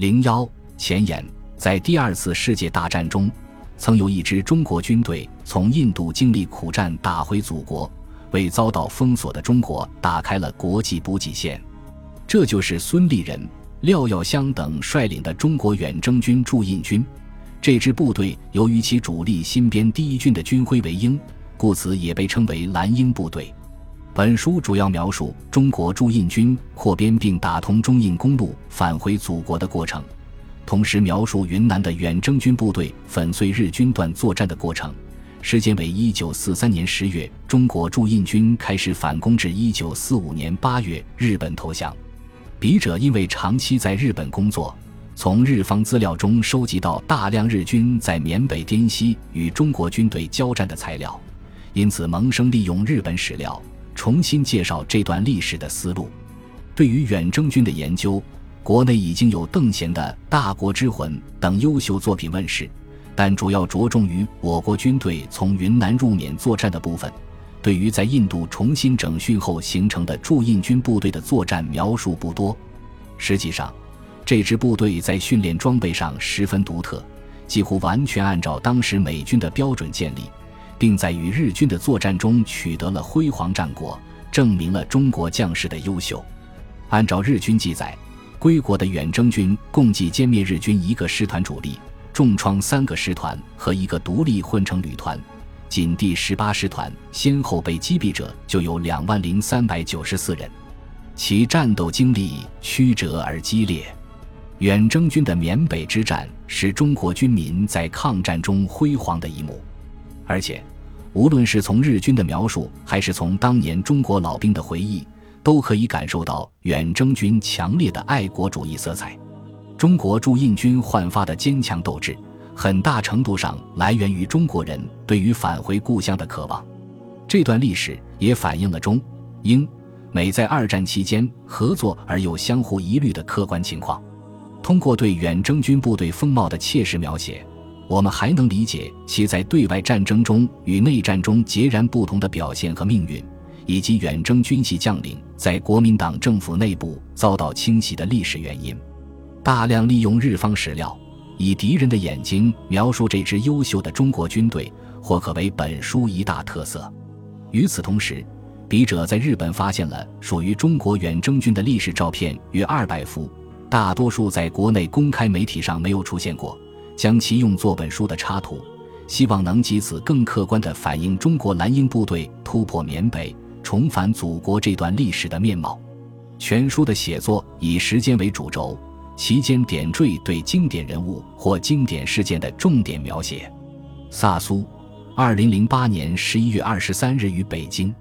零幺前言，在第二次世界大战中，曾有一支中国军队从印度经历苦战打回祖国，为遭到封锁的中国打开了国际补给线。这就是孙立人、廖耀湘等率领的中国远征军驻印军。这支部队由于其主力新编第一军的军徽为鹰，故此也被称为蓝鹰部队。本书主要描述中国驻印军扩编并打通中印公路返回祖国的过程，同时描述云南的远征军部队粉碎日军段作战的过程。时间为一九四三年十月，中国驻印军开始反攻至一九四五年八月，日本投降。笔者因为长期在日本工作，从日方资料中收集到大量日军在缅北滇西与中国军队交战的材料，因此萌生利用日本史料。重新介绍这段历史的思路。对于远征军的研究，国内已经有邓贤的《大国之魂》等优秀作品问世，但主要着重于我国军队从云南入缅作战的部分。对于在印度重新整训后形成的驻印军部队的作战描述不多。实际上，这支部队在训练装备上十分独特，几乎完全按照当时美军的标准建立。并在与日军的作战中取得了辉煌战果，证明了中国将士的优秀。按照日军记载，归国的远征军共计歼灭日军一个师团主力，重创三个师团和一个独立混成旅团。仅第十八师团先后被击毙者就有两万零三百九十四人，其战斗经历曲折而激烈。远征军的缅北之战是中国军民在抗战中辉煌的一幕。而且，无论是从日军的描述，还是从当年中国老兵的回忆，都可以感受到远征军强烈的爱国主义色彩。中国驻印军焕发的坚强斗志，很大程度上来源于中国人对于返回故乡的渴望。这段历史也反映了中、英、美在二战期间合作而又相互疑虑的客观情况。通过对远征军部队风貌的切实描写。我们还能理解其在对外战争中与内战中截然不同的表现和命运，以及远征军系将领在国民党政府内部遭到清洗的历史原因。大量利用日方史料，以敌人的眼睛描述这支优秀的中国军队，或可为本书一大特色。与此同时，笔者在日本发现了属于中国远征军的历史照片约二百幅，大多数在国内公开媒体上没有出现过。将其用作本书的插图，希望能借此更客观地反映中国蓝鹰部队突破缅北、重返祖国这段历史的面貌。全书的写作以时间为主轴，其间点缀对经典人物或经典事件的重点描写。萨苏，二零零八年十一月二十三日于北京。